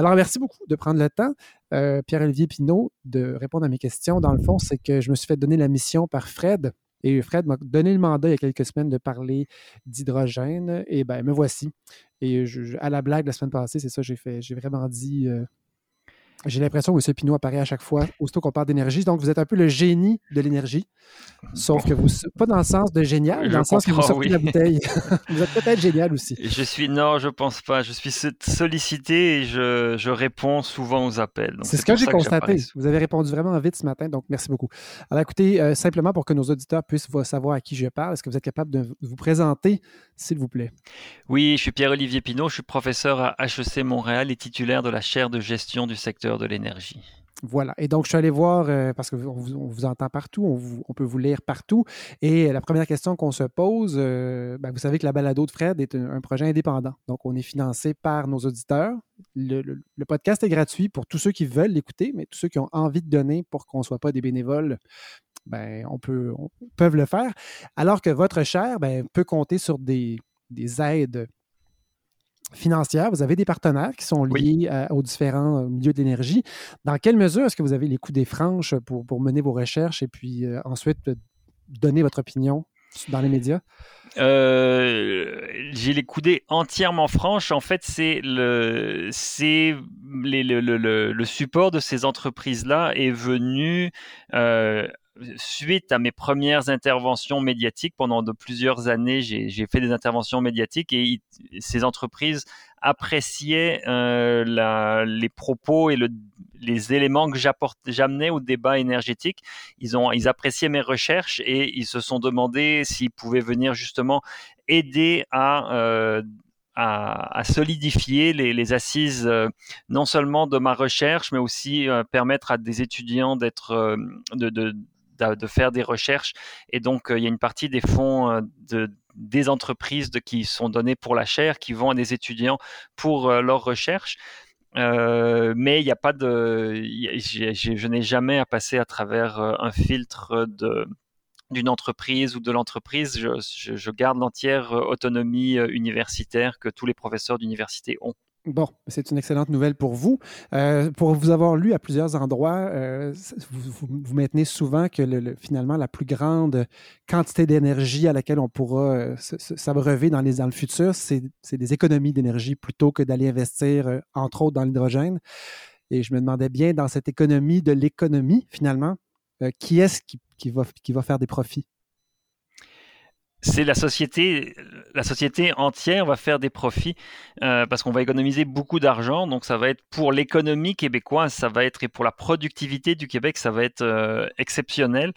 Alors, merci beaucoup de prendre le temps, euh, Pierre-Olivier Pinault, de répondre à mes questions. Dans le fond, c'est que je me suis fait donner la mission par Fred. Et Fred m'a donné le mandat il y a quelques semaines de parler d'hydrogène. Et ben me voici. Et à la blague la semaine passée, c'est ça, j'ai fait. J'ai vraiment dit euh, j'ai l'impression que M. Pinot apparaît à chaque fois, aussitôt qu'on parle d'énergie. Donc, vous êtes un peu le génie de l'énergie, sauf que vous, pas dans le sens de génial, dans le sens que vous sortez la bouteille. vous êtes peut-être génial aussi. Je suis, non, je pense pas. Je suis sollicité et je, je réponds souvent aux appels. C'est ce que j'ai constaté. vous avez répondu vraiment vite ce matin, donc merci beaucoup. Alors, écoutez, euh, simplement pour que nos auditeurs puissent savoir à qui je parle, est-ce que vous êtes capable de vous présenter, s'il vous plaît? Oui, je suis Pierre-Olivier Pinot, je suis professeur à HEC Montréal et titulaire de la chaire de gestion du secteur de l'énergie. Voilà. Et donc, je suis allé voir, euh, parce qu'on vous, on vous entend partout, on, peut vous lire partout. Et la première question qu'on se pose, euh, ben, vous savez que la balado de Fred est un, projet indépendant. Donc, on est financé par nos auditeurs. Le, podcast est gratuit pour tous ceux qui veulent l'écouter, mais tous ceux qui ont envie de donner pour qu'on ne soit pas des bénévoles, ben, on peut, peuvent le faire. Alors que votre chair ben, peut compter sur des, des aides financière, vous avez des partenaires qui sont liés euh, aux différents euh, milieux d'énergie. Dans quelle mesure est-ce que vous avez les coups des franches pour, pour mener vos recherches et puis euh, ensuite donner votre opinion? Dans les médias? j'ai les coudées entièrement franches. En fait, c'est le, c'est le, support de ces entreprises-là est venu suite à mes premières interventions médiatiques, pendant de plusieurs années, j'ai fait des interventions médiatiques et ces entreprises appréciaient euh, la, les propos et le, les éléments que j'amenais au débat énergétique. Ils, ont, ils appréciaient mes recherches et ils se sont demandé s'ils pouvaient venir justement aider à... Euh, solidifier les, assises euh, non seulement de ma recherche, mais aussi permettre à des étudiants d'être de faire des recherches. Et donc, euh, il y a une partie des fonds euh, de, des entreprises qui sont donnés pour la chaire, qui vont à des étudiants pour euh, leurs recherches. mais il n'y a pas de, je n'ai jamais à passer à travers un filtre de d'une entreprise ou de l'entreprise. Je, garde l'entière autonomie universitaire que tous les professeurs d'université ont. Bon, c'est une excellente nouvelle pour vous. Euh, pour vous avoir lu à plusieurs endroits, euh, vous, maintenez souvent que finalement la plus grande quantité d'énergie à laquelle on pourra euh, s'abreuver dans, le futur, c'est des économies d'énergie plutôt que d'aller investir, entre autres, dans l'hydrogène. Et je me demandais bien, dans cette économie de l'économie, finalement, qui est-ce qui va faire des profits? C'est la société, la société entière va faire des profits euh, parce qu'on va économiser beaucoup d'argent. Donc ça va être pour l'économie québécoise, ça va être et pour la productivité du Québec, ça va être euh, exceptionnel.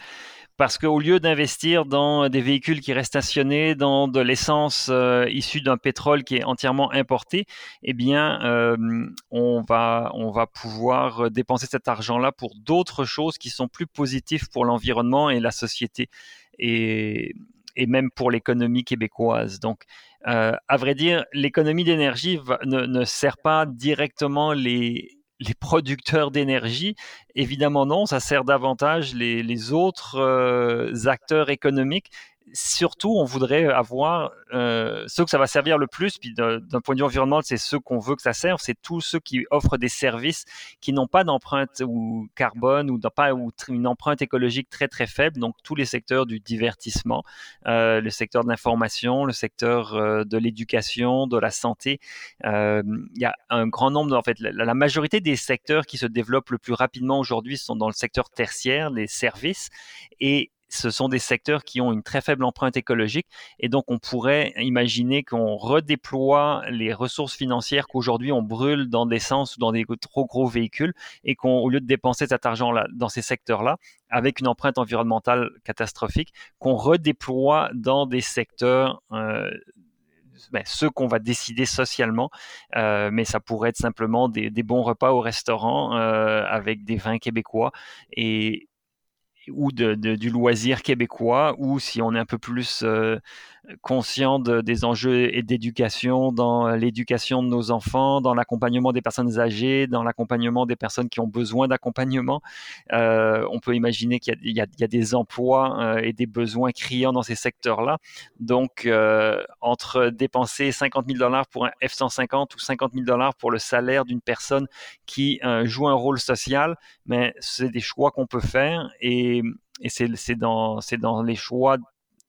Parce qu'au lieu d'investir dans des véhicules qui restent stationnés, dans de l'essence euh, issue d'un pétrole qui est entièrement importé, eh bien, on, va, on va pouvoir dépenser cet argent-là pour d'autres choses qui sont plus positives pour l'environnement et la société. Et, et même pour l'économie québécoise. Donc, euh, à vrai dire, l'économie d'énergie ne, ne, sert pas directement les, les producteurs d'énergie. Évidemment non, ça sert davantage les, les autres euh, acteurs économiques surtout, on voudrait avoir euh, ceux que ça va servir le plus, puis d'un point de vue environnemental, c'est ceux qu'on veut que ça serve, c'est tous ceux qui offrent des services qui n'ont pas d'empreinte ou carbone ou, pas, ou une empreinte écologique très très faible, donc tous les secteurs du divertissement, euh, le secteur de l'information, le secteur euh, de l'éducation, de la santé. Euh, il y a un grand nombre, en fait, la, la majorité des secteurs qui se développent le plus rapidement aujourd'hui sont dans le secteur tertiaire, les services, et ce sont des secteurs qui ont une très faible empreinte écologique et donc on pourrait imaginer qu'on redéploie les ressources financières qu'aujourd'hui on brûle dans l'essence ou dans des trop gros véhicules et qu'au lieu de dépenser cet argent-là dans ces secteurs-là, avec une empreinte environnementale catastrophique, qu'on redéploie dans des secteurs euh, ben, ceux qu'on va décider socialement, euh, mais ça pourrait être simplement des, bons repas au restaurant euh, avec des vins québécois et, ou de, du loisir québécois, ou si on est un peu plus euh, conscient des enjeux et d'éducation dans l'éducation de nos enfants, dans l'accompagnement des personnes âgées, dans l'accompagnement des personnes qui ont besoin d'accompagnement. Euh, on peut imaginer qu'il y, a des emplois euh, et des besoins criants dans ces secteurs-là. Donc, euh, entre dépenser 50 000 dollars pour un F-150 ou 50 000 dollars pour le salaire d'une personne qui joue un rôle social, mais c'est des choix qu'on peut faire et, c'est dans les choix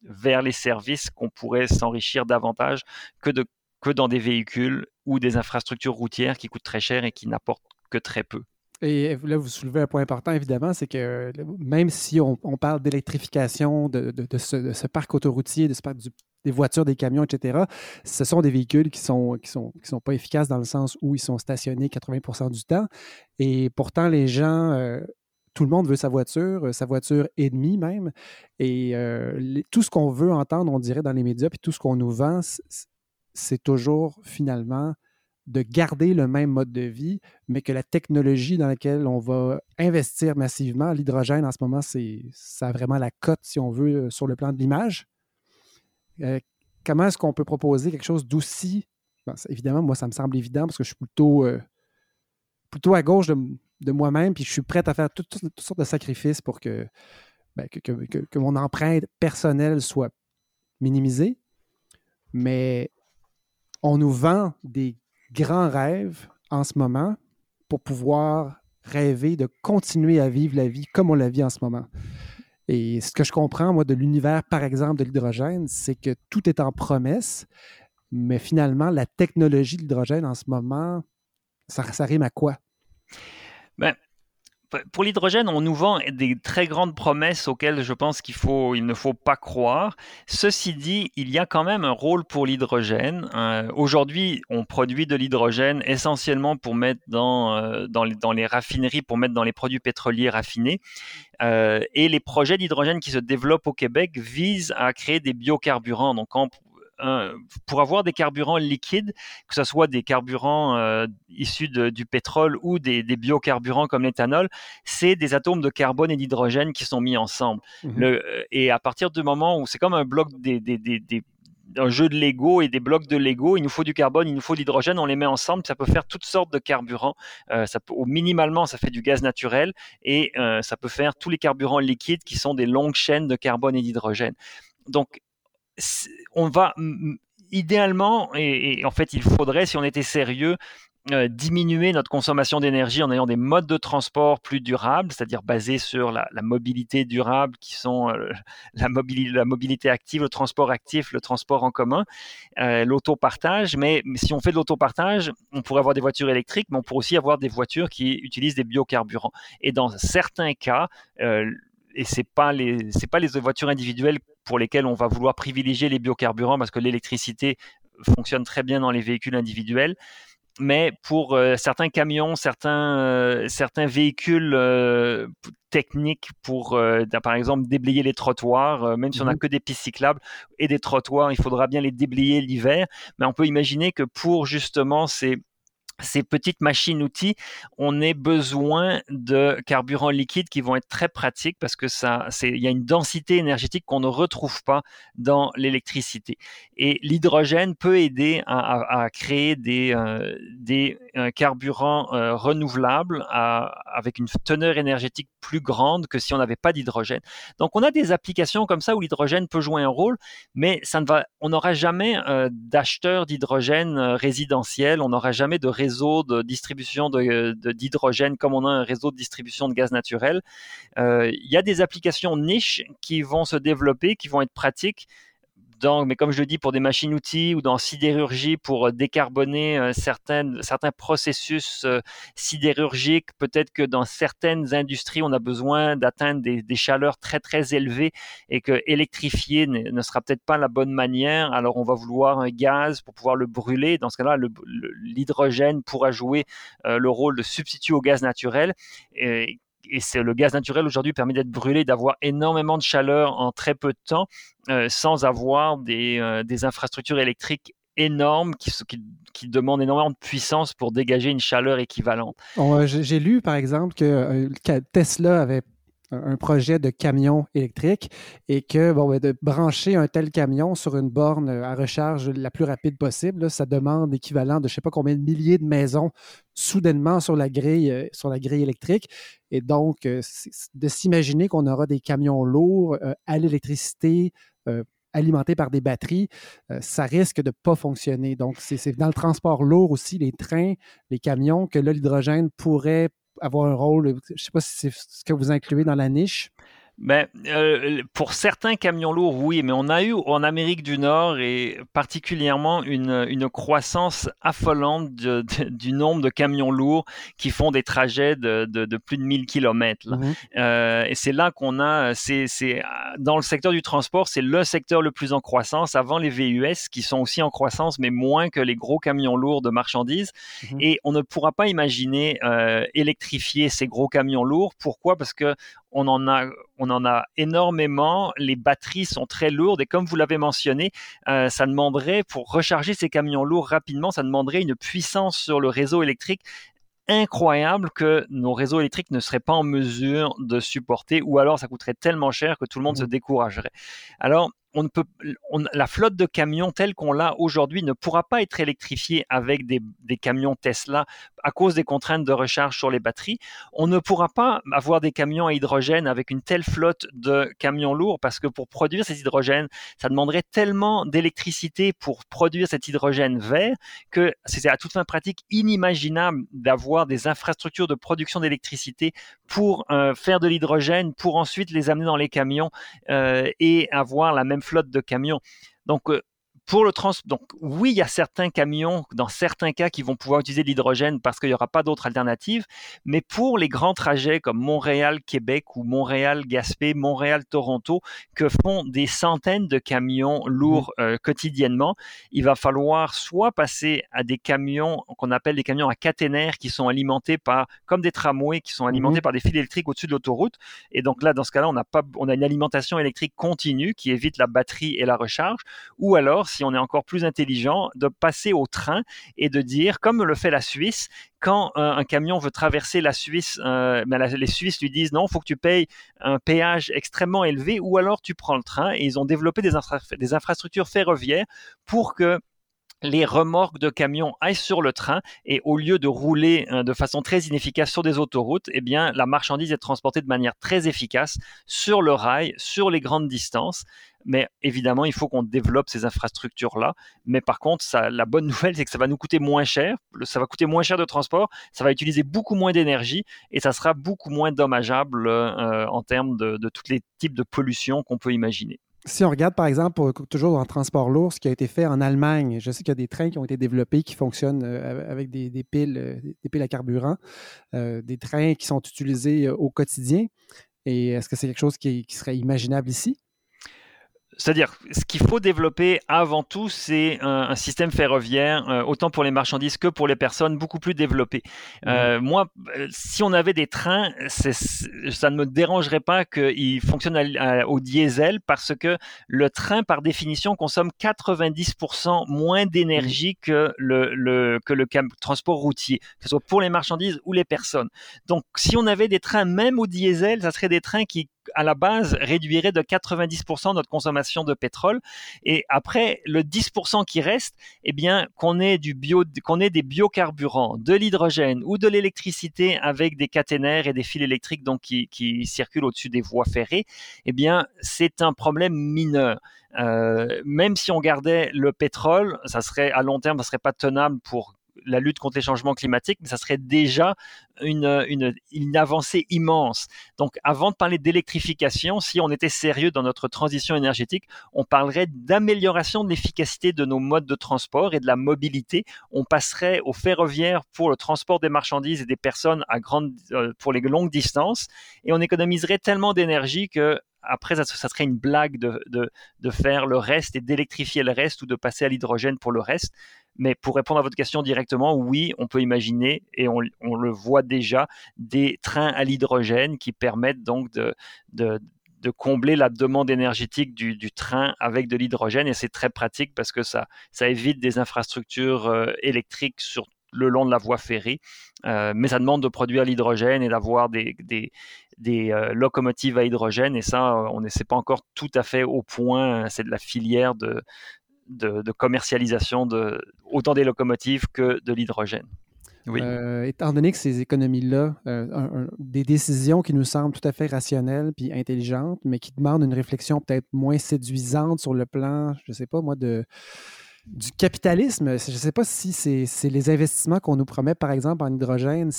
vers les services qu'on pourrait s'enrichir davantage que, de, que dans des véhicules ou des infrastructures routières qui coûtent très cher et qui n'apportent que très peu. Et là, vous soulevez un point important, évidemment, c'est que même si on, parle d'électrification de, ce, parc autoroutier, de ce parc des voitures, des camions, etc., ce sont des véhicules qui ne sont, qui sont, qui sont pas efficaces dans le sens où ils sont stationnés 80% du temps. Et pourtant, les gens euh, tout le monde veut sa voiture, euh, sa voiture et demie même. Et euh, tout ce qu'on veut entendre, on dirait dans les médias, puis tout ce qu'on nous vend, c'est toujours finalement de garder le même mode de vie, mais que la technologie dans laquelle on va investir massivement, l'hydrogène en ce moment, c'est ça a vraiment la cote, si on veut, euh, sur le plan de l'image. comment est-ce qu'on peut proposer quelque chose d'aussi... évidemment, moi, ça me semble évident parce que je suis plutôt à gauche de, de moi-même, puis je suis prêt à faire toutes, sortes de sacrifices pour ben, que, que, mon empreinte personnelle soit minimisée. Mais on nous vend des grands rêves en ce moment pour pouvoir rêver de continuer à vivre la vie comme on la vit en ce moment. Et ce que je comprends, moi, de l'univers, par exemple, de l'hydrogène, c'est que tout est en promesse, mais finalement, la technologie de l'hydrogène en ce moment, ça, ça rime à quoi? Ben, pour l'hydrogène, on nous vend des très grandes promesses auxquelles je pense qu'il ne faut pas croire. Ceci dit, il y a quand même un rôle pour l'hydrogène. Euh, aujourd'hui, on produit de l'hydrogène essentiellement pour mettre dans, euh, dans, les, raffineries, pour mettre dans les produits pétroliers raffinés. Euh, et les projets d'hydrogène qui se développent au Québec visent à créer des biocarburants. Pour avoir des carburants liquides, que ce soit des carburants euh, issus du pétrole ou des, biocarburants comme l'éthanol, c'est des atomes de carbone et d'hydrogène qui sont mis ensemble. Mmh euh, et à partir du moment où c'est comme un bloc des, un jeu de Lego et des blocs de Lego. Il nous faut du carbone, il nous faut de l'hydrogène, on les met ensemble, ça peut faire toutes sortes de carburants. Euh, ça peut, minimalement, ça fait du gaz naturel et ça peut faire tous les carburants liquides qui sont des longues chaînes de carbone et d'hydrogène. Donc, on va idéalement, et, en fait il faudrait, si on était sérieux, euh, diminuer notre consommation d'énergie en ayant des modes de transport plus durables, c'est-à-dire basés sur la, mobilité durable, qui sont euh, la, mobilité, active, le transport actif, le transport en commun, euh, l'autopartage. Mais, si on fait de l'autopartage, on pourrait avoir des voitures électriques, mais on pourrait aussi avoir des voitures qui utilisent des biocarburants. Et dans certains cas, et c'est pas les c'est pas les voitures individuelles pour lesquelles on va vouloir privilégier les biocarburants parce que l'électricité fonctionne très bien dans les véhicules individuels. Mais pour euh, certains camions, certains, euh, certains véhicules euh, techniques pour, par exemple, déblayer les trottoirs, même si on n'a mmh que des pistes cyclables et des trottoirs, il faudra bien les déblayer l'hiver. Mais on peut imaginer que pour justement ces, ces petites machines-outils, on a besoin de carburants liquides qui vont être très pratiques parce que ça, c'est, il y a une densité énergétique qu'on ne retrouve pas dans l'électricité. Et l'hydrogène peut aider à, créer des, euh, des euh, carburants euh, renouvelables avec une teneur énergétique plus grande que si on n'avait pas d'hydrogène. Donc, on a des applications comme ça où l'hydrogène peut jouer un rôle, mais ça ne va, on n'aura jamais d'acheteurs d'hydrogène résidentiel, on n'aura jamais de réseau de distribution d'hydrogène comme on a un réseau de distribution de gaz naturel. Euh, il y a des applications niches qui vont se développer, qui vont être pratiques mais comme je le dis, pour des machines-outils ou dans sidérurgie pour euh, décarboner euh, certaines, certains processus euh, sidérurgiques. Peut-être que dans certaines industries, on a besoin d'atteindre des, chaleurs très très élevées et que électrifier ne, sera peut-être pas la bonne manière. Alors on va vouloir un gaz pour pouvoir le brûler. Dans ce cas-là, l'hydrogène pourra jouer le rôle de substitut au gaz naturel. Et c'est le gaz naturel aujourd'hui permet d'être brûlé, d'avoir énormément de chaleur en très peu de temps, euh, sans avoir des, euh, des, infrastructures électriques énormes qui, demandent énormément de puissance pour dégager une chaleur équivalente. J'ai lu par exemple que, euh, Tesla avait un projet de camion électrique et que bon, ben, de brancher un tel camion sur une borne à recharge la plus rapide possible, ça demande l'équivalent de je ne sais pas combien de milliers de maisons soudainement sur la grille, euh, sur la grille électrique. Et donc, euh, de s'imaginer qu'on aura des camions lourds euh, à l'électricité, alimentés par des batteries, ça risque de ne pas fonctionner. Donc, c'est dans le transport lourd aussi, les trains, les camions, que l'hydrogène pourrait avoir un rôle. Je sais pas si c'est ce que vous incluez dans la niche. Ben, euh, pour certains camions lourds, oui, mais on a eu en Amérique du Nord et particulièrement une, une croissance affolante du nombre de camions lourds qui font des trajets de, de, plus de 1000 km. Mmh euh, et c'est là qu'on a, c'est, dans le secteur du transport, c'est le secteur le plus en croissance avant les VUS qui sont aussi en croissance, mais moins que les gros camions lourds de marchandises. Mmh et on ne pourra pas imaginer euh, électrifier ces gros camions lourds. Pourquoi? Parce que on en a, on en a énormément. Les batteries sont très lourdes et comme vous l'avez mentionné, euh, ça demanderait pour recharger ces camions lourds rapidement, ça demanderait une puissance sur le réseau électrique incroyable que nos réseaux électriques ne seraient pas en mesure de supporter ou alors ça coûterait tellement cher que tout le monde se mmh. découragerait. Alors, on ne peut, la flotte de camions telle qu'on l'a aujourd'hui ne pourra pas être électrifiée avec des, camions Tesla à cause des contraintes de recharge sur les batteries. On ne pourra pas avoir des camions à hydrogène avec une telle flotte de camions lourds parce que pour produire cet hydrogène, ça demanderait tellement d'électricité pour produire cet hydrogène vert que c'est à toute fin pratique inimaginable d'avoir des infrastructures de production d'électricité pour euh, faire de l'hydrogène, pour ensuite les amener dans les camions euh, et avoir la même flotte de camions. Donc, euh, pour le trans, donc oui, il y a certains camions, dans certains cas, qui vont pouvoir utiliser l'hydrogène parce qu'il n'y aura pas d'autres alternatives. Mais pour les grands trajets comme Montréal-Québec ou Montréal-Gaspé, Montréal-Toronto, que font des centaines de camions lourds mmh. euh, quotidiennement, il va falloir soit passer à des camions qu'on appelle des camions à caténaire qui sont alimentés par, comme des tramways, qui sont alimentés mmh. par des fils électriques au-dessus de l'autoroute. Et donc là, dans ce cas-là, on a pas, on a une alimentation électrique continue qui évite la batterie et la recharge. Ou alors, si on est encore plus intelligent, de passer au train et de dire, comme le fait la Suisse, quand un camion veut traverser la Suisse, euh, ben, les Suisses lui disent non, il faut que tu payes un péage extrêmement élevé ou alors tu prends le train. Et ils ont développé des infrastructures ferroviaires pour que les remorques de camions aillent sur le train et au lieu de rouler euh, de façon très inefficace sur des autoroutes, eh bien la marchandise est transportée de manière très efficace sur le rail, sur les grandes distances. Mais évidemment, il faut qu'on développe ces infrastructures-là. Mais par contre, la bonne nouvelle, c'est que ça va nous coûter moins cher. Ça va coûter moins cher de transport. Ça va utiliser beaucoup moins d'énergie et ça sera beaucoup moins dommageable euh, en termes de, de tous les types de pollution qu'on peut imaginer. Si on regarde, par exemple, toujours en transport lourd, ce qui a été fait en Allemagne, je sais qu'il y a des trains qui ont été développés qui fonctionnent euh, avec des, piles, euh, des piles à carburant, des trains qui sont utilisés au quotidien. Et est-ce que c'est quelque chose qui serait imaginable ici? C'est-à-dire, ce qu'il faut développer avant tout, c'est un, système ferroviaire, euh, autant pour les marchandises que pour les personnes, beaucoup plus développé. Euh, moi, euh, si on avait des trains, ça ne me dérangerait pas qu'ils fonctionnent au diesel parce que le train, par définition, consomme 90% moins d'énergie que le, que le transport routier, que ce soit pour les marchandises ou les personnes. Donc, si on avait des trains même au diesel, ça serait des trains qui à la base réduirait de 90% notre consommation de pétrole. Et après le 10% qui reste eh bien qu'on ait du bio qu'on ait des biocarburants de l'hydrogène ou de l'électricité avec des caténaires et des fils électriques donc qui, qui circulent au-dessus des voies ferrées eh bien c'est un problème mineur. Euh, même si on gardait le pétrole, ça serait à long terme, ça serait pas tenable pour la lutte contre les changements climatiques, mais ça serait déjà une, une, avancée immense. Donc, avant de parler d'électrification, si on était sérieux dans notre transition énergétique, on parlerait d'amélioration de l'efficacité de nos modes de transport et de la mobilité. On passerait au ferroviaire pour le transport des marchandises et des personnes à grande, euh, pour les longues distances, et on économiserait tellement d'énergie que après, ça, serait une blague de, de, faire le reste et d'électrifier le reste ou de passer à l'hydrogène pour le reste. Mais pour répondre à votre question directement, oui, on peut imaginer, et on, le voit déjà, des trains à l'hydrogène qui permettent donc de, combler la demande énergétique du, train avec de l'hydrogène. Et c'est très pratique parce que ça, évite des infrastructures euh, électriques sur le long de la voie ferrée. mais ça demande de produire l'hydrogène et d'avoir des, des, locomotives à hydrogène. Et ça, on n'est pas encore tout à fait au point. C'est de la filière de, de, commercialisation de autant des locomotives que de l'hydrogène. Oui. Euh, étant donné que ces économies-là, euh, des décisions qui nous semblent tout à fait rationnelles puis intelligentes, mais qui demandent une réflexion peut-être moins séduisante sur le plan, je ne sais pas moi, de, du capitalisme. Je ne sais pas si c'est les investissements qu'on nous promet, par exemple, en hydrogène,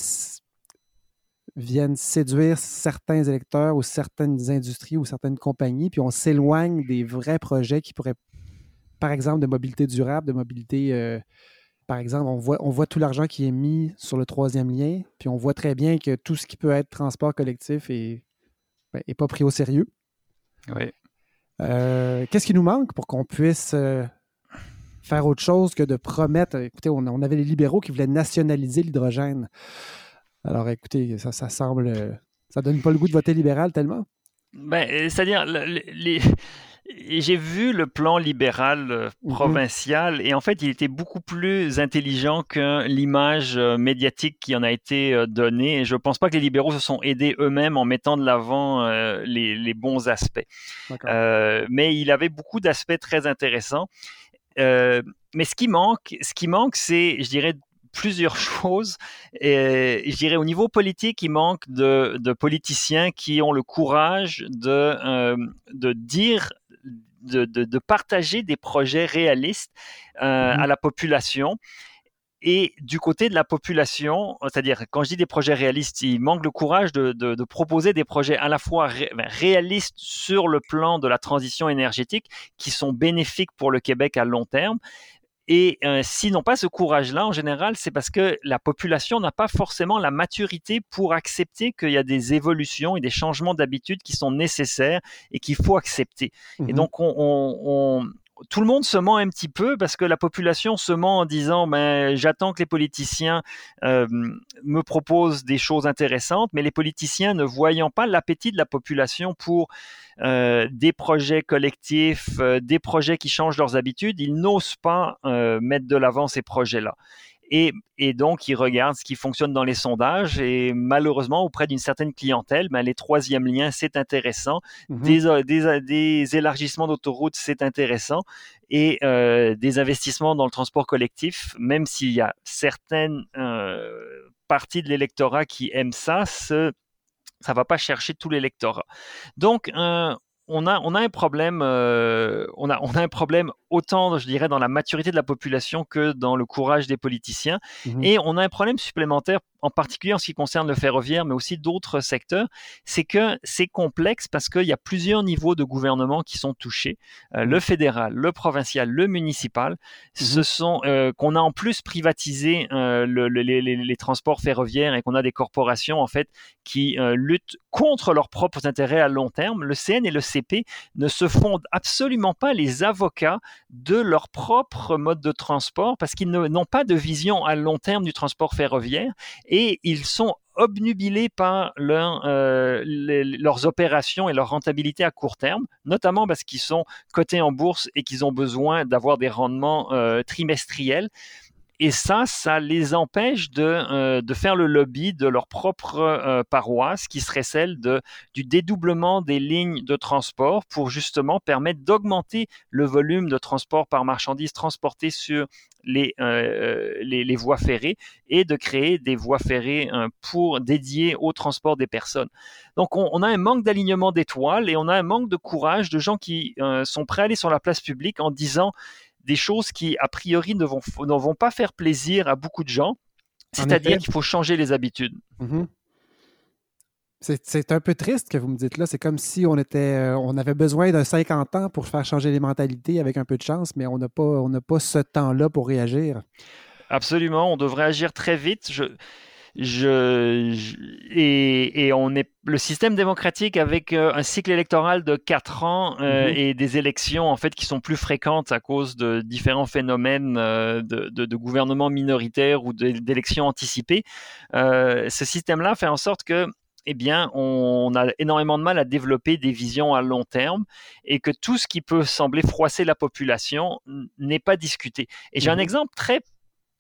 viennent séduire certains électeurs ou certaines industries ou certaines compagnies, puis on s'éloigne des vrais projets qui pourraient par exemple, de mobilité durable, de mobilité. Euh, par exemple, on voit, on voit tout l'argent qui est mis sur le troisième lien, puis on voit très bien que tout ce qui peut être transport collectif est, ben, pas pris au sérieux. Oui. Euh, qu'est-ce qui nous manque pour qu'on puisse euh, faire autre chose que de promettre? Écoutez, on, avait les libéraux qui voulaient nationaliser l'hydrogène. Alors, écoutez, ça, ça semble. Ça donne pas le goût de voter libéral tellement. Ben, c'est-à-dire, les, j'ai vu le plan libéral euh, mmh provincial et en fait, il était beaucoup plus intelligent que l'image euh, médiatique qui en a été euh, donnée. Et je ne pense pas que les libéraux se sont aidés eux-mêmes en mettant de l'avant les, bons aspects. mais il avait beaucoup d'aspects très intéressants. mais ce qui manque, ce qui manque, c'est, je dirais, plusieurs choses. Et je dirais au niveau politique, il manque de, politiciens qui ont le courage de, de dire de, partager des projets réalistes euh, mmh à la population. Et du côté de la population, c'est-à-dire quand je dis des projets réalistes, il manque le courage de, proposer des projets à la fois réalistes sur le plan de la transition énergétique, qui sont bénéfiques pour le Québec à long terme, et euh, s'ils n'ont pas ce courage-là, en général, c'est parce que la population n'a pas forcément la maturité pour accepter qu'il y a des évolutions et des changements d'habitude qui sont nécessaires et qu'il faut accepter. Et mmh donc, on, tout le monde se ment un petit peu parce que la population se ment en disant ben, j'attends que les politiciens euh, me proposent des choses intéressantes, mais les politiciens ne voyant pas l'appétit de la population pour euh, des projets collectifs, euh, des projets qui changent leurs habitudes, ils n'osent pas mettre de l'avant ces projets-là. Et, donc, ils regardent ce qui fonctionne dans les sondages. Et malheureusement, auprès d'une certaine clientèle, ben, les troisièmes liens, c'est intéressant. Mmh des, des, élargissements d'autoroutes, c'est intéressant. Et euh, des investissements dans le transport collectif, même s'il y a certaines euh, parties de l'électorat qui aiment ça, ce, ça va pas chercher tout l'électorat. Donc, on a, on a un problème, euh, on, a, on a un problème autant, je dirais, dans la maturité de la population que dans le courage des politiciens. Mmh Et on a un problème supplémentaire, en particulier en ce qui concerne le ferroviaire, mais aussi d'autres secteurs, c'est que c'est complexe parce qu'il y a plusieurs niveaux de gouvernement qui sont touchés. Euh, le mmh. fédéral, le provincial, le municipal, mmh ce sont euh, qu'on a en plus privatisé les, transports ferroviaires et qu'on a des corporations en fait qui luttent contre leurs propres intérêts à long terme. Le CN et le ne se font absolument pas les avocats de leur propre mode de transport parce qu'ils n'ont pas de vision à long terme du transport ferroviaire et ils sont obnubilés par euh, leurs opérations et leur rentabilité à court terme, notamment parce qu'ils sont cotés en bourse et qu'ils ont besoin d'avoir des rendements euh, trimestriels et ça, ça les empêche de, euh, de faire le lobby de leur propre euh, paroisse, qui serait celle de, du dédoublement des lignes de transport pour justement permettre d'augmenter le volume de transport par marchandises transportées sur les, euh, les, les, voies ferrées et de créer des voies ferrées pour dédiées au transport des personnes. Donc on, on a un manque d'alignement d'étoiles et on a un manque de courage de gens qui sont prêts à aller sur la place publique en disant des choses qui, a priori, ne vont, ne vont pas faire plaisir à beaucoup de gens. C'est-à-dire qu'il faut changer les habitudes. Mm-hmm. C'est un peu triste que vous me dites là. C'est comme si on était, euh, on avait besoin d'un 50 ans pour faire changer les mentalités avec un peu de chance, mais on n'a pas, pas ce temps-là pour réagir. Absolument. On devrait agir très vite. Je, je, et, on est le système démocratique avec euh, un cycle électoral de quatre ans euh, mhm. et des élections en fait qui sont plus fréquentes à cause de différents phénomènes euh, de, de, gouvernements minoritaires ou d'élections anticipées. ce système-là fait en sorte que eh bien, on a énormément de mal à développer des visions à long terme et que tout ce qui peut sembler froisser la population n'est pas discuté. Et j'ai un mhm. exemple très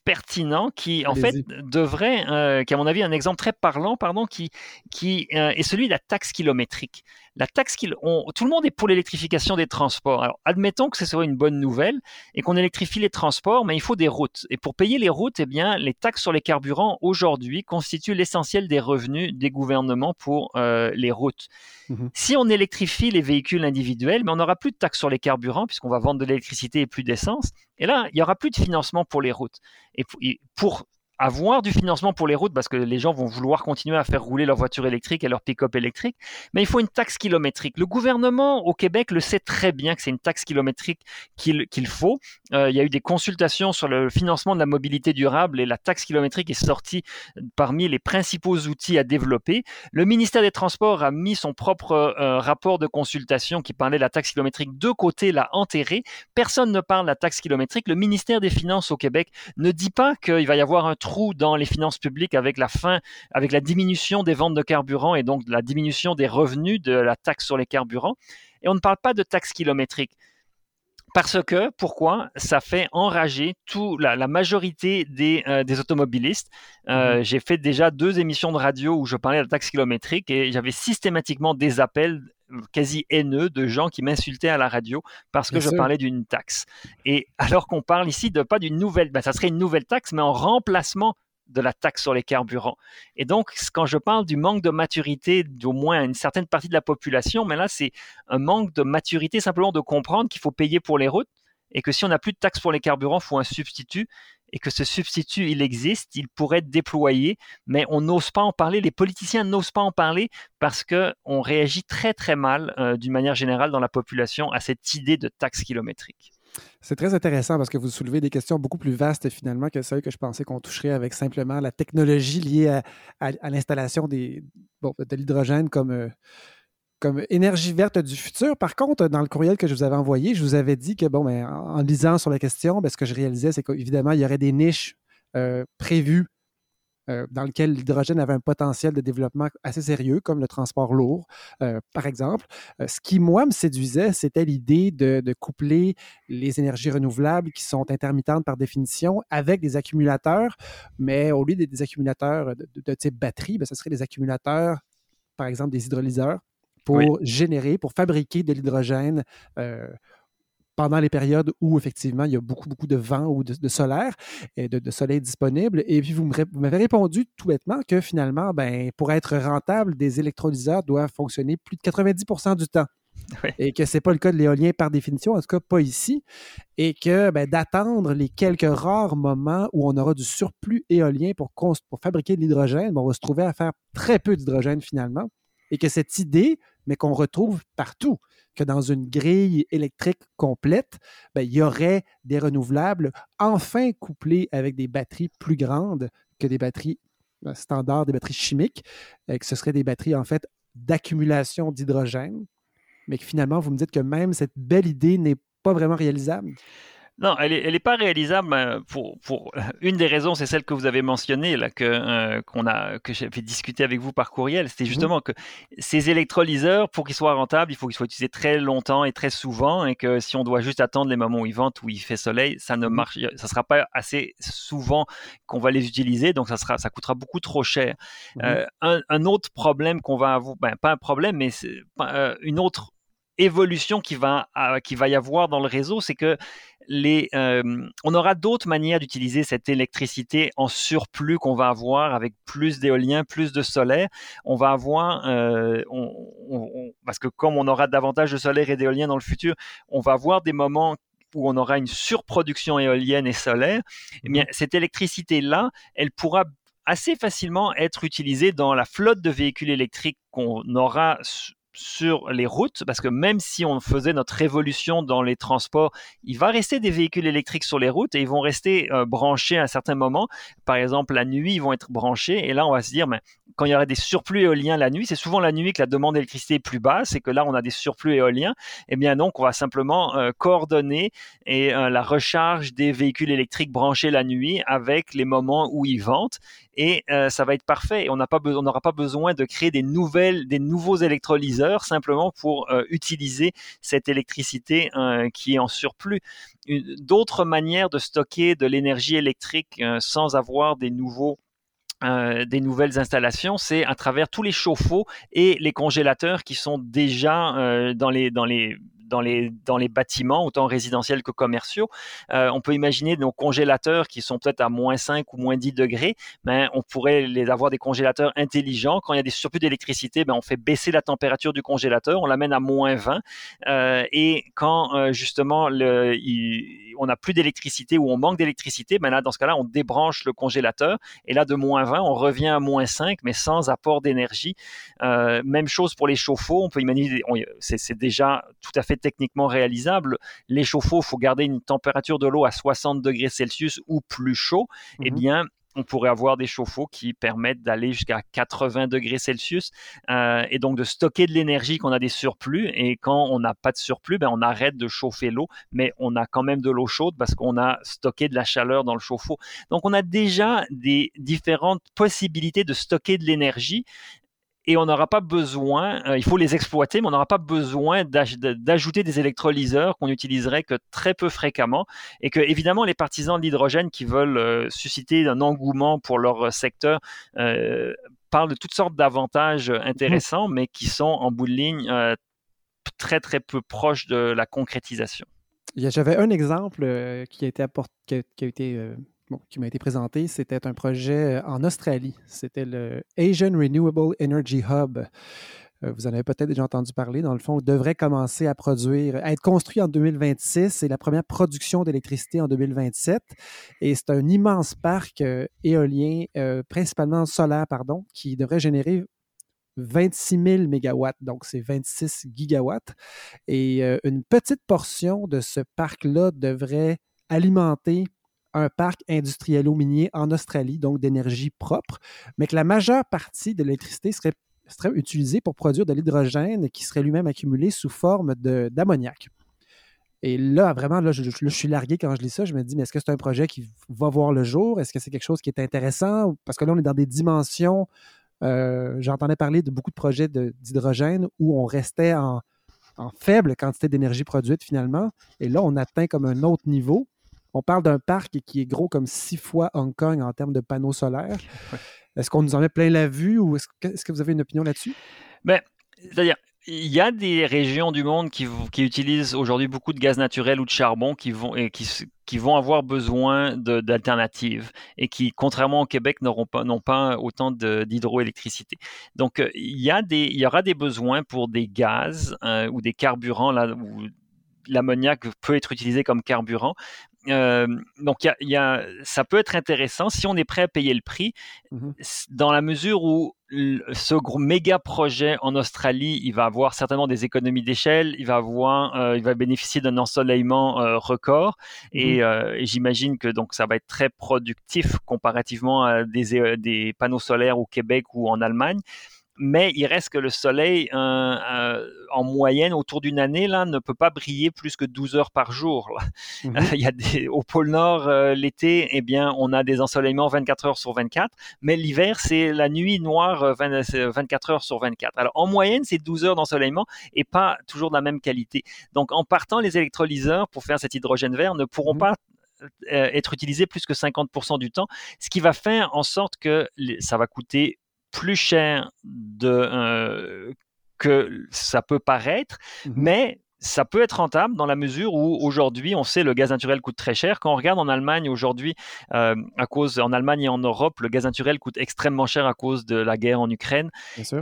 pertinent qui, en fait, devrait, euh, qui à mon avis, un exemple très parlant, pardon, qui, qui euh, est celui de la taxe kilométrique. La taxe qu'il, tout le monde est pour l'électrification des transports. Alors, admettons que ce soit une bonne nouvelle et qu'on électrifie les transports, mais il faut des routes. Et pour payer les routes, eh bien, les taxes sur les carburants aujourd'hui constituent l'essentiel des revenus des gouvernements pour euh, les routes. Mmh si on électrifie les véhicules individuels, mais on n'aura plus de taxes sur les carburants puisqu'on va vendre de l'électricité et plus d'essence. Et là, il n'y aura plus de financement pour les routes. Et pour avoir du financement pour les routes parce que les gens vont vouloir continuer à faire rouler leur voiture électrique et leur pick-up électrique, mais il faut une taxe kilométrique. Le gouvernement au Québec le sait très bien que c'est une taxe kilométrique qu'il faut. Euh, il y a eu des consultations sur le financement de la mobilité durable et la taxe kilométrique est sortie parmi les principaux outils à développer. Le ministère des Transports a mis son propre euh, rapport de consultation qui parlait de la taxe kilométrique de côté, l'a enterré. Personne ne parle de la taxe kilométrique. Le ministère des Finances au Québec ne dit pas qu'il va y avoir un trou dans les finances publiques avec la fin, avec la diminution des ventes de carburant et donc la diminution des revenus de la taxe sur les carburants. Et on ne parle pas de taxe kilométrique. Parce que, pourquoi? Ça fait enrager tout, la, majorité des, euh, des automobilistes. Euh, mhm. J'ai fait déjà deux émissions de radio où je parlais de la taxe kilométrique et j'avais systématiquement des appels quasi haineux de gens qui m'insultaient à la radio parce que je parlais d'une taxe. Et alors qu'on parle ici de pas d'une nouvelle, ben, ça serait une nouvelle taxe, mais en remplacement de la taxe sur les carburants. Et donc, quand je parle du manque de maturité d'au moins une certaine partie de la population, mais là, c'est un manque de maturité simplement de comprendre qu'il faut payer pour les routes et que si on n'a plus de taxes pour les carburants, il faut un substitut et que ce substitut, il existe, il pourrait être déployé, mais on n'ose pas en parler, les politiciens n'osent pas en parler parce qu'on réagit très très mal euh, d'une manière générale dans la population à cette idée de taxe kilométrique. C'est très intéressant parce que vous soulevez des questions beaucoup plus vastes finalement que celles que je pensais qu'on toucherait avec simplement la technologie liée à, l'installation de l'hydrogène comme, euh, comme énergie verte du futur. Par contre, dans le courriel que je vous avais envoyé, je vous avais dit que, bon, ben, en, lisant sur la question, ben, ce que je réalisais, c'est qu'évidemment, il y aurait des niches euh, prévues euh, dans lesquelles l'hydrogène avait un potentiel de développement assez sérieux, comme le transport lourd, euh, par exemple. ce qui, moi, me séduisait, c'était l'idée de, coupler les énergies renouvelables qui sont intermittentes par définition avec des accumulateurs, mais au lieu des, accumulateurs de, type batterie, ben, ce serait des accumulateurs, par exemple des hydrolyseurs pour générer, pour fabriquer de l'hydrogène euh, pendant les périodes où effectivement il y a beaucoup, beaucoup de vent ou de, solaire et de, soleil disponible. Et puis vous m'avez répondu tout bêtement que finalement, ben, pour être rentable, des électrolyseurs doivent fonctionner plus de 90% du temps. Et que ce n'est pas le cas de l'éolien par définition, en tout cas pas ici. Et que ben, d'attendre les quelques rares moments où on aura du surplus éolien pour, pour fabriquer de l'hydrogène, ben, on va se trouver à faire très peu d'hydrogène finalement. Et que cette idée mais qu'on retrouve partout, que dans une grille électrique complète, ben, il y aurait des renouvelables enfin couplés avec des batteries plus grandes que des batteries euh, standards, des batteries chimiques, et que ce seraient des batteries en fait d'accumulation d'hydrogène, mais que finalement, vous me dites que même cette belle idée n'est pas vraiment réalisable? Non, elle n'est est pas réalisable euh, pour, pour une des raisons, c'est celle que vous avez mentionnée là que euh, qu'on a que j'avais discuté avec vous par courriel. C'était mmh justement que ces électrolyseurs, pour qu'ils soient rentables, il faut qu'ils soient utilisés très longtemps et très souvent, et que si on doit juste attendre les moments où ils ventent, où il fait soleil, ça ne mmh marche, ça sera pas assez souvent qu'on va les utiliser, donc ça sera, ça coûtera beaucoup trop cher. Mmh euh, un, un, autre problème qu'on va avoir, ben, pas un problème, mais une autre évolution qui va, qui va y avoir dans le réseau, c'est que les, euh, on aura d'autres manières d'utiliser cette électricité en surplus qu'on va avoir avec plus d'éolien, plus de solaire. On va avoir, euh, parce que comme on aura davantage de solaire et d'éolien dans le futur, on va avoir des moments où on aura une surproduction éolienne et solaire. Eh bien, mmh cette électricité-là, elle pourra assez facilement être utilisée dans la flotte de véhicules électriques qu'on aura sur les routes, parce que même si on faisait notre révolution dans les transports, il va rester des véhicules électriques sur les routes et ils vont rester euh, branchés à un certain moment. Par exemple, la nuit, ils vont être branchés et là, on va se dire, mais quand il y aura des surplus éoliens la nuit, c'est souvent la nuit que la demande d'électricité est plus basse et que là, on a des surplus éoliens. Eh bien, donc, on va simplement euh, coordonner et euh, la recharge des véhicules électriques branchés la nuit avec les moments où ils ventent. Et ça va être parfait. on n'aura pas besoin de créer des nouveaux électrolyseurs simplement pour utiliser cette électricité qui est en surplus. D'autres manières de stocker de l'énergie électrique sans avoir des nouvelles installations, c'est à travers tous les chauffe-eau et les congélateurs qui sont déjà dans les dans les, dans les bâtiments, autant résidentiels que commerciaux. Euh, on peut imaginer nos congélateurs qui sont peut-être à moins 5 ou moins 10 degrés, mais on pourrait les avoir des congélateurs intelligents. Quand il y a des surplus d'électricité, ben, on fait baisser la température du congélateur, on l'amène à moins 20. Euh, et quand euh, justement on n'a plus d'électricité ou on manque d'électricité, ben là, dans ce cas-là, on débranche le congélateur. Et là, de moins 20, on revient à moins 5, mais sans apport d'énergie. même chose pour les chauffe-eau. On peut imaginer, c'est déjà tout à fait techniquement réalisable. Les chauffe-eau, il faut garder une température de l'eau à 60 degrés Celsius ou plus chaud. Eh mhm. bien, on pourrait avoir des chauffe-eau qui permettent d'aller jusqu'à 80 degrés Celsius euh, et donc de stocker de l'énergie quand on a des surplus. Et quand on n'a pas de surplus, ben on arrête de chauffer l'eau, mais on a quand même de l'eau chaude parce qu'on a stocké de la chaleur dans le chauffe-eau. Donc on a déjà des différentes possibilités de stocker de l'énergie et on n'aura pas besoin, euh, il faut les exploiter, mais on n'aura pas besoin d'ajouter des électrolyseurs qu'on n'utiliserait que très peu fréquemment et que évidemment les partisans de l'hydrogène qui veulent euh, susciter un engouement pour leur secteur euh, parlent de toutes sortes d'avantages intéressants, mais qui sont en bout de ligne très très peu proches de la concrétisation. J'avais un exemple qui a été, apporté, qui a été qui m'a été présenté, c'était un projet euh, en Australie. C'était le Asian Renewable Energy Hub. Euh, vous en avez peut-être déjà entendu parler. Dans le fond, devrait commencer à produire, être construit en 2026 et la première production d'électricité en 2027. Et c'est un immense parc euh, éolien, principalement solaire, pardon, qui devrait générer 26 000 mégawatts, donc c'est 26 gigawatts. Et une petite portion de ce parc-là devrait alimenter un parc industriel minier en Australie, donc d'énergie propre, mais que la majeure partie de l'électricité serait, serait utilisée pour produire de l'hydrogène qui serait lui-même accumulé sous forme d'ammoniac. Et là, vraiment, là je, suis largué quand je lis ça. Je me dis, mais est-ce que c'est un projet qui va voir le jour? Est-ce que c'est quelque chose qui est intéressant? Parce que là, on est dans des dimensions. Euh, j'entendais parler de beaucoup de projets d'hydrogène où on restait en, en faible quantité d'énergie produite finalement. Et là, on atteint comme un autre niveau. On parle d'un parc qui est gros comme six fois Hong Kong en termes de panneaux solaires. Est-ce qu'on nous en met plein la vue ou est-ce que, vous avez une opinion là-dessus? Ben, c'est-à-dire, il y a des régions du monde qui, utilisent aujourd'hui beaucoup de gaz naturel ou de charbon qui vont, et qui, vont avoir besoin d'alternatives et qui, contrairement au Québec, n'auront pas, pas autant d'hydroélectricité. Donc, euh, il y, a des, il y aura des besoins pour des gaz euh, ou des carburants là, où l'ammoniac peut être utilisé comme carburant, euh, donc, y a, ça peut être intéressant si on est prêt à payer le prix, mmh dans la mesure où ce gros méga projet en Australie, il va avoir certainement des économies d'échelle, il va avoir, euh, il va bénéficier d'un ensoleillement euh, record, mmh et, j'imagine que donc ça va être très productif comparativement à des, des panneaux solaires au Québec ou en Allemagne mais il reste que le soleil, euh, euh, en moyenne, autour d'une année, là, ne peut pas briller plus que 12 heures par jour. Mmh il y a des, au pôle Nord, euh, l'été, eh bien, on a des ensoleillements 24 heures sur 24, mais l'hiver, c'est la nuit noire 24 heures sur 24. Alors, en moyenne, c'est 12 heures d'ensoleillement et pas toujours de la même qualité. Donc, en partant, les électrolyseurs, pour faire cet hydrogène vert, ne pourront mmh pas être utilisés plus que 50% du temps, ce qui va faire en sorte que ça va coûter plus cher de, euh, que ça peut paraître, mmh mais ça peut être rentable dans la mesure où aujourd'hui, on sait le gaz naturel coûte très cher. Quand on regarde en Allemagne aujourd'hui, euh, à cause en Allemagne et en Europe, le gaz naturel coûte extrêmement cher à cause de la guerre en Ukraine.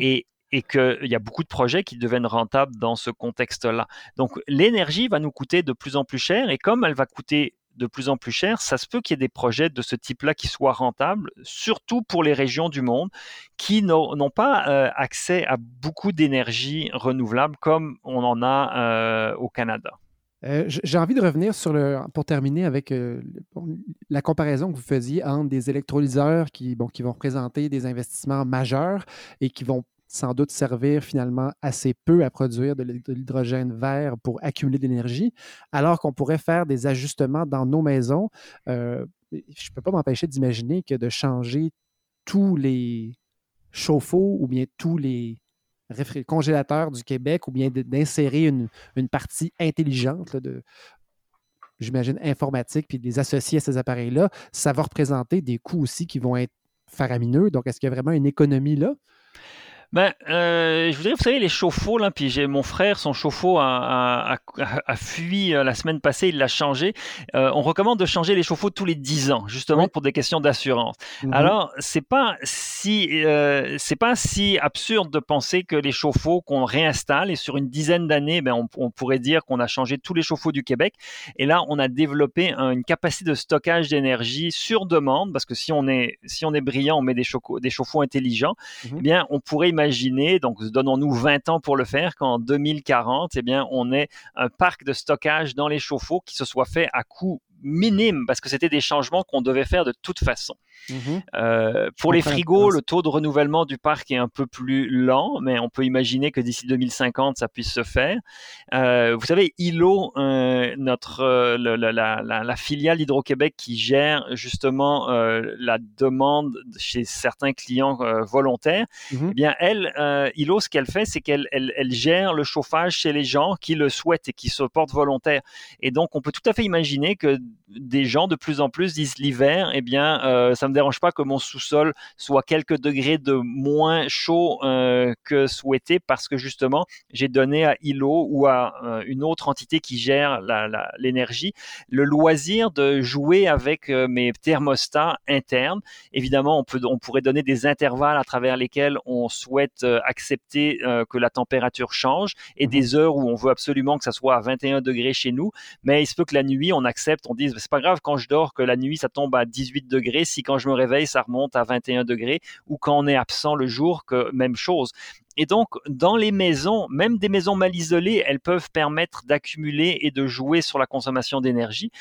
Et et qu'il y a beaucoup de projets qui deviennent rentables dans ce contexte-là. Donc l'énergie va nous coûter de plus en plus cher et comme elle va coûter de plus en plus cher, ça se peut qu'il y ait des projets de ce type-là qui soient rentables, surtout pour les régions du monde qui n'ont pas euh, accès à beaucoup d'énergie renouvelable comme on en a euh, au Canada. Euh, j'ai envie de revenir sur le, pour terminer avec la comparaison que vous faisiez entre des électrolyseurs qui, qui vont représenter des investissements majeurs et qui vont sans doute servir finalement assez peu à produire de l'hydrogène vert pour accumuler de l'énergie, alors qu'on pourrait faire des ajustements dans nos maisons. Euh, je ne peux pas m'empêcher d'imaginer que de changer tous les chauffe-eau ou bien tous les congélateurs du Québec ou bien d'insérer une, partie intelligente de, j'imagine, informatique, puis de les associer à ces appareils-là, ça va représenter des coûts aussi qui vont être faramineux. Donc, est-ce qu'il y a vraiment une économie là? Ben, euh, je voudrais, vous savez, les chauffe-eau, là, puis j'ai mon frère, son chauffe-eau a, a, fui euh, la semaine passée, il l'a changé. Euh, on recommande de changer les chauffe-eau tous les 10 ans, justement pour des questions d'assurance. Mhm. Alors, c'est pas si c'est pas si absurde de penser que les chauffe-eau qu'on réinstalle et sur une dizaine d'années, ben, on, on, pourrait dire qu'on a changé tous les chauffe-eau du Québec. Et là, on a développé une capacité de stockage d'énergie sur demande, parce que si on est si on est brillant, on met des, des chauffe-eau intelligents. Mhm. Eh bien, on pourrait imaginer imaginer, donc donnons-nous 20 ans pour le faire, qu'en 2040, eh bien, on ait un parc de stockage dans les chauffe-eau qui se soit fait à coût minime parce que c'était des changements qu'on devait faire de toute façon. Mhm. Euh, pour les frigos, le taux de renouvellement du parc est un peu plus lent, mais on peut imaginer que d'ici 2050, ça puisse se faire. Euh, vous savez, ILO, euh, notre la, filiale d'Hydro-Québec qui gère justement la demande chez certains clients volontaires, mhm. eh bien elle, ILO, ce qu'elle fait, c'est qu'elle elle, gère le chauffage chez les gens qui le souhaitent et qui se portent volontaires. Et donc, on peut tout à fait imaginer que des gens de plus en plus disent l'hiver, eh bien, euh, ça me dérange pas que mon sous-sol soit quelques degrés de moins chaud euh, que souhaité parce que justement, j'ai donné à ILO ou à euh, une autre entité qui gère l'énergie le loisir de jouer avec euh, mes thermostats internes. Évidemment, on, peut, on pourrait donner des intervalles à travers lesquels on souhaite accepter que la température change et mmh des heures où on veut absolument que ça soit à 21 degrés chez nous, mais il se peut que la nuit, on accepte, on c'est pas grave quand je dors que la nuit, ça tombe à 18 degrés. Si quand je me réveille, ça remonte à 21 degrés ou quand on est absent le jour, que même chose. Et donc, dans les maisons, même des maisons mal isolées, elles peuvent permettre d'accumuler et de jouer sur la consommation d'énergie.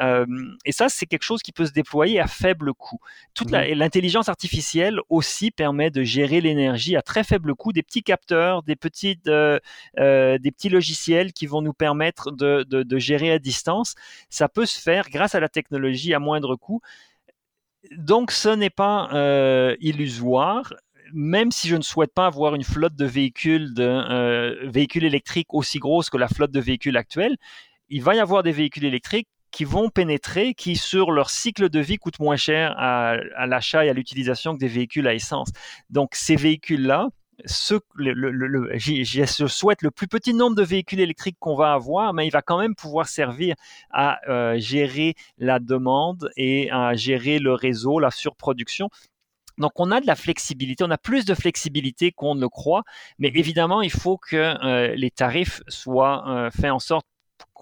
Euh, et ça, c'est quelque chose qui peut se déployer à faible coût. Toute mmh. l'intelligence artificielle aussi permet de gérer l'énergie à très faible coût. Des petits capteurs, des, petites, euh, euh, des petits logiciels qui vont nous permettre de, de, de gérer à distance. Ça peut se faire grâce à la technologie à moindre coût donc ce n'est pas euh, illusoire, même si je ne souhaite pas avoir une flotte de véhicules, euh, électriques aussi grosse que la flotte de véhicules actuelle, il va y avoir des véhicules électriques qui vont pénétrer, qui sur leur cycle de vie coûtent moins cher à, l'achat et à l'utilisation que des véhicules à essence. Donc ces véhicules-là, je souhaite le plus petit nombre de véhicules électriques qu'on va avoir, mais il va quand même pouvoir servir à euh, gérer la demande et à gérer le réseau, la surproduction. Donc on a de la flexibilité, on a plus de flexibilité qu'on ne le croit, mais évidemment il faut que euh, les tarifs soient euh, faits en sorte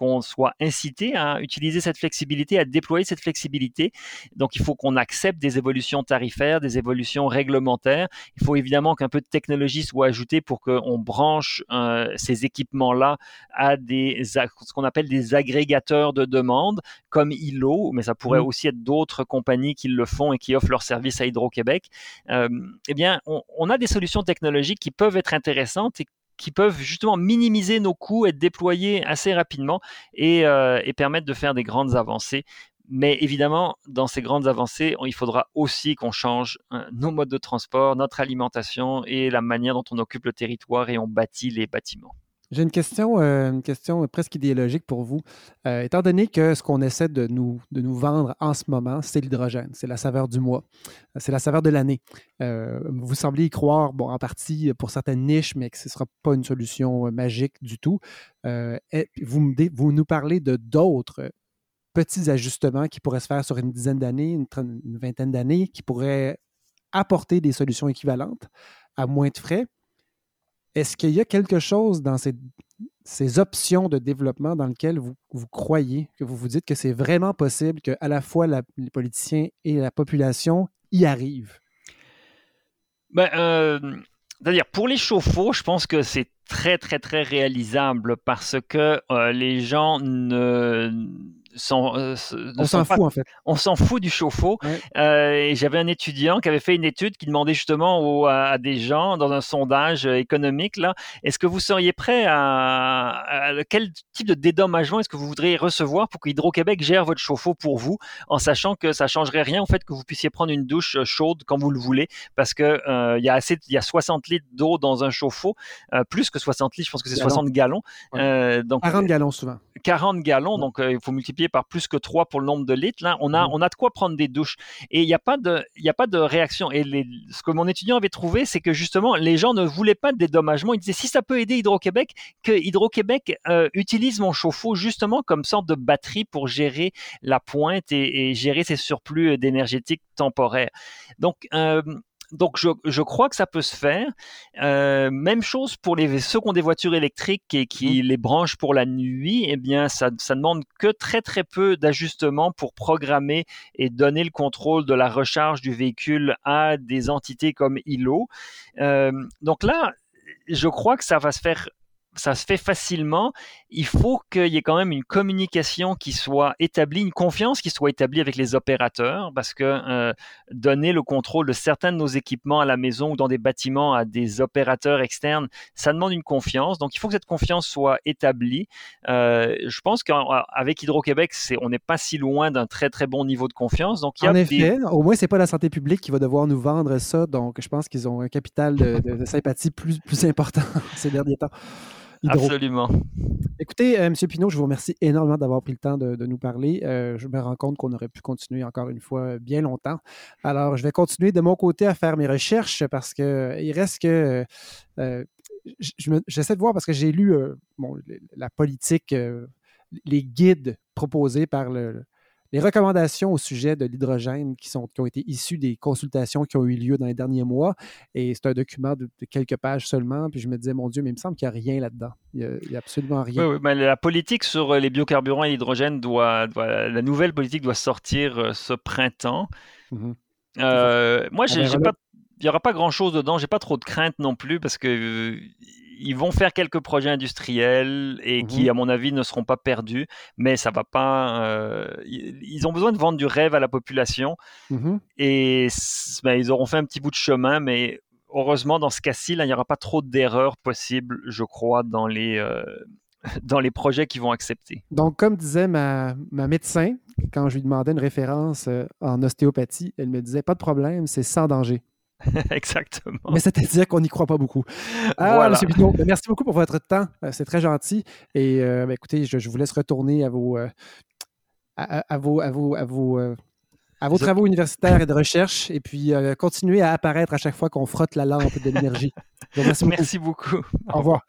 qu'on soit incité à utiliser cette flexibilité, à déployer cette flexibilité. Donc, il faut qu'on accepte des évolutions tarifaires, des évolutions réglementaires. Il faut évidemment qu'un peu de technologie soit ajoutée pour qu'on branche euh, ces équipements-là à des, ce qu'on appelle des agrégateurs de demande, comme ILO, mais ça pourrait mmh. aussi être d'autres compagnies qui le font et qui offrent leurs services à Hydro-Québec. Euh, eh bien, on, on a des solutions technologiques qui peuvent être intéressantes et qui peuvent justement minimiser nos coûts, être déployés assez rapidement et, euh, et permettre de faire des grandes avancées. Mais évidemment, dans ces grandes avancées, il faudra aussi qu'on change euh, nos modes de transport, notre alimentation et la manière dont on occupe le territoire et on bâtit les bâtiments. J'ai une question, euh, une question presque idéologique pour vous. Euh, étant donné que ce qu'on essaie de nous, de nous vendre en ce moment, c'est l'hydrogène, c'est la saveur du mois, c'est la saveur de l'année. Euh, vous semblez y croire, bon, en partie pour certaines niches, mais que ce ne sera pas une solution magique du tout. vous, nous parlez de d'autres petits ajustements qui pourraient se faire sur une dizaine d'années, une, une vingtaine d'années, qui pourraient apporter des solutions équivalentes à moins de frais. Est-ce qu'il y a quelque chose dans ces, options de développement dans lesquelles vous, croyez, que vous vous dites que c'est vraiment possible que à la fois les politiciens et la population y arrivent? Ben, euh, c'est-à-dire, pour les chauffe-eau, je pense que c'est très, très, très réalisable parce que euh, les gens ne on s'en fout en fait. On s'en fout du chauffe-eau. et j'avais un étudiant qui avait fait une étude qui demandait justement à, des gens dans un sondage économique là, est-ce que vous seriez prêt à, quel type de dédommagement est-ce que vous voudriez recevoir pour qu'Hydro-Québec gère votre chauffe-eau pour vous, en sachant que ça changerait rien au fait que vous puissiez prendre une douche chaude quand vous le voulez, parce que il y a assez, il y a 60 litres d'eau dans un chauffe-eau, plus que 60 litres, je pense que c'est 60 gallons. donc 40 gallons souvent. 40 gallons, donc il faut multiplier par plus que 3 pour le nombre de litres. Là, on a, on a de quoi prendre des douches. Et il n'y a, pas de, il a pas de réaction. Et ce que mon étudiant avait trouvé, c'est que justement, les gens ne voulaient pas de dédommagement. Il disait, si ça peut aider Hydro-Québec, que Hydro-Québec euh, utilise mon chauffe-eau justement comme sorte de batterie pour gérer la pointe et, gérer ses surplus d'énergétique temporaires. Donc, euh, donc je, crois que ça peut se faire. Euh, même chose pour les ceux qui ont des voitures électriques et qui mmh. les branchent pour la nuit. Eh bien, ça, ça demande que très très peu d'ajustements pour programmer et donner le contrôle de la recharge du véhicule à des entités comme ILO. Euh, donc là, je crois que ça va se faire ça se fait facilement. Il faut qu'il y ait quand même une communication qui soit établie, une confiance qui soit établie avec les opérateurs, parce que euh, donner le contrôle de certains de nos équipements à la maison ou dans des bâtiments à des opérateurs externes, ça demande une confiance. Donc il faut que cette confiance soit établie. Euh, je pense qu'avec Hydro-Québec, on n'est pas si loin d'un très très bon niveau de confiance. Donc, il y a en effet, au moins c'est pas la santé publique qui va devoir nous vendre ça. Donc je pense qu'ils ont un capital de, de sympathie plus, plus important ces derniers temps. Absolument. Écoutez, euh, M. Pinault, je vous remercie énormément d'avoir pris le temps de, nous parler. Euh, je me rends compte qu'on aurait pu continuer encore une fois bien longtemps. Alors, je vais continuer de mon côté à faire mes recherches parce qu'il euh, reste que. J'essaie de voir parce que j'ai lu la politique, les guides proposés par le, les recommandations au sujet de l'hydrogène qui, sont, qui ont été issues des consultations qui ont eu lieu dans les derniers mois. Et c'est un document de, quelques pages seulement. Puis je me disais, mon Dieu, mais il me semble qu'il n'y a rien là-dedans. Il n'y a, absolument rien. Oui, mais la politique sur les biocarburants et l'hydrogène doit, la nouvelle politique doit sortir euh, ce printemps. Mm-hmm. Euh, moi, j'ai pas il n'y aura pas grand chose dedans. J'ai pas trop de crainte non plus parce que euh, ils vont faire quelques projets industriels et qui, mhm. à mon avis, ne seront pas perdus, mais ça va pas. Euh, ils ont besoin de vendre du rêve à la population mhm. et ben, ils auront fait un petit bout de chemin, mais heureusement, dans ce cas-ci, il n'y aura pas trop d'erreurs possibles, je crois, dans les. Euh, dans les projets qu'ils vont accepter. Donc, comme disait ma, ma, médecin, quand je lui demandais une référence euh, en ostéopathie, elle me disait pas de problème, c'est sans danger. Exactement. Mais c'est-à-dire qu'on n'y croit pas beaucoup. Ah, voilà. Monsieur ben, merci beaucoup pour votre temps. Euh, c'est très gentil. Et euh, ben, écoutez, je, vous laisse retourner à vos, euh, à, vos, à vos, à vos, à vos travaux universitaires et de recherche et puis continuer à apparaître à chaque fois qu'on frotte la lampe de l'énergie. Merci beaucoup. Au revoir.